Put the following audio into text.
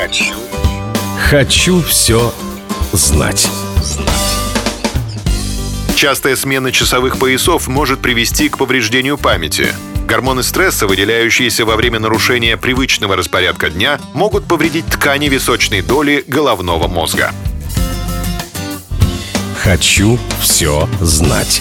Хочу. Хочу все знать. Частая смена часовых поясов может привести к повреждению памяти. Гормоны стресса, выделяющиеся во время нарушения привычного распорядка дня, могут повредить ткани височной доли головного мозга. Хочу все знать.